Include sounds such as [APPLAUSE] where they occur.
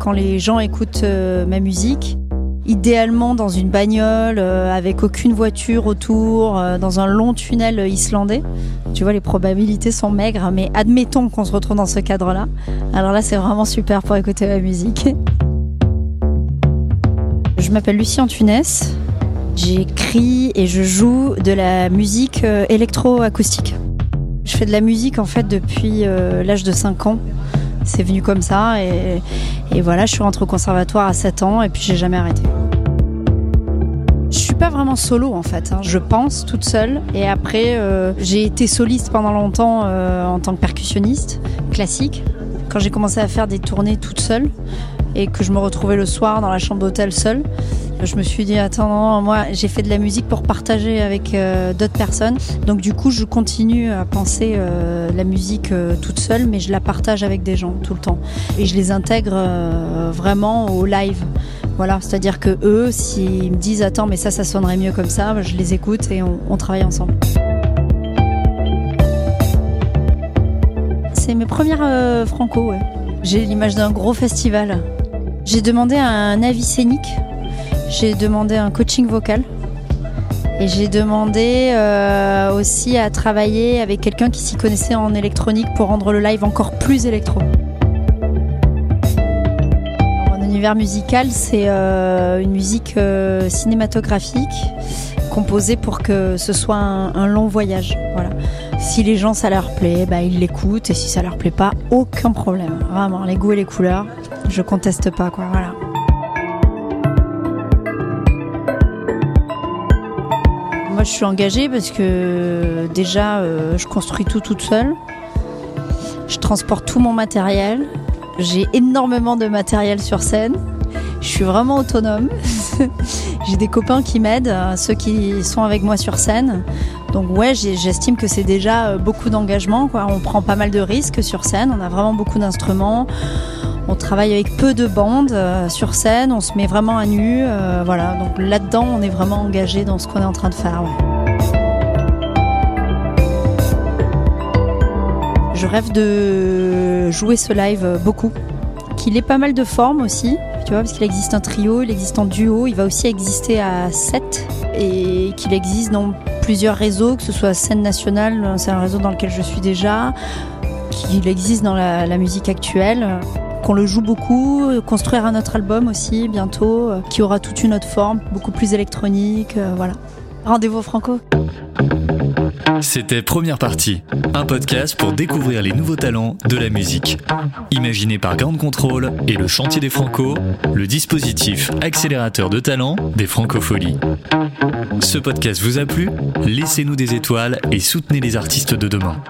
quand les gens écoutent euh, ma musique. Idéalement dans une bagnole, euh, avec aucune voiture autour, euh, dans un long tunnel islandais. Tu vois, les probabilités sont maigres, mais admettons qu'on se retrouve dans ce cadre-là. Alors là, c'est vraiment super pour écouter ma musique. Je m'appelle Lucie Antunes. J'écris et je joue de la musique électro-acoustique. Je fais de la musique en fait depuis l'âge de 5 ans c'est venu comme ça et, voilà, je suis rentrée au conservatoire à 7 ans et puis j'ai jamais arrêté. Je suis pas vraiment solo en fait, hein. je pense toute seule et après euh, j'ai été soliste pendant longtemps euh, en tant que percussionniste classique. Quand j'ai commencé à faire des tournées toute seule et que je me retrouvais le soir dans la chambre d'hôtel seule, je me suis dit, attends, moi j'ai fait de la musique pour partager avec euh, d'autres personnes. Donc du coup, je continue à penser euh, la musique euh, toute seule, mais je la partage avec des gens tout le temps. Et je les intègre vraiment au live. Voilà, c'est-à-dire que eux, s'ils me disent, attends, mais ça, ça sonnerait mieux comme ça, je les écoute et on, travaille ensemble. C'est mes premières franco, J'ai l'image d'un gros festival. J'ai demandé un avis scénique j'ai demandé un coaching vocal. Et j'ai demandé euh, aussi à travailler avec quelqu'un qui s'y connaissait en électronique pour rendre le live encore plus électro. Mon univers musical, c'est euh, une musique euh, cinématographique composée pour que ce soit un, long voyage. Voilà. Si les gens ça leur plaît, bah, ils l'écoutent et si ça leur plaît pas, aucun problème. Vraiment, les goûts et les couleurs, je conteste pas quoi. Voilà. Moi, je suis engagée parce que déjà, euh, je construis tout toute seule. Je transporte tout mon matériel. J'ai énormément de matériel sur scène. Je suis vraiment autonome. [LAUGHS] J'ai des copains qui m'aident, euh, ceux qui sont avec moi sur scène. Donc ouais, j'estime que c'est déjà euh, beaucoup d'engagement. On prend pas mal de risques sur scène. On a vraiment beaucoup d'instruments. On travaille avec peu de bandes euh, sur scène, on se met vraiment à nu. Euh, voilà, donc là-dedans, on est vraiment engagé dans ce qu'on est en train de faire. Je rêve de jouer ce live beaucoup, qu'il ait pas mal de formes aussi, tu vois, parce qu'il existe un trio, il existe un duo, il va aussi exister à 7 et qu'il existe dans plusieurs réseaux, que ce soit scène nationale, c'est un réseau dans lequel je suis déjà, qu'il existe dans la musique actuelle qu'on le joue beaucoup, construire un autre album aussi bientôt, euh, qui aura toute une autre forme, beaucoup plus électronique, euh, voilà. Rendez-vous Franco. C'était Première Partie, un podcast pour découvrir les nouveaux talents de la musique. Imaginé par Ground Control et le Chantier des Franco, le dispositif accélérateur de talent des Francopholies. Ce podcast vous a plu? Laissez-nous des étoiles et soutenez les artistes de demain.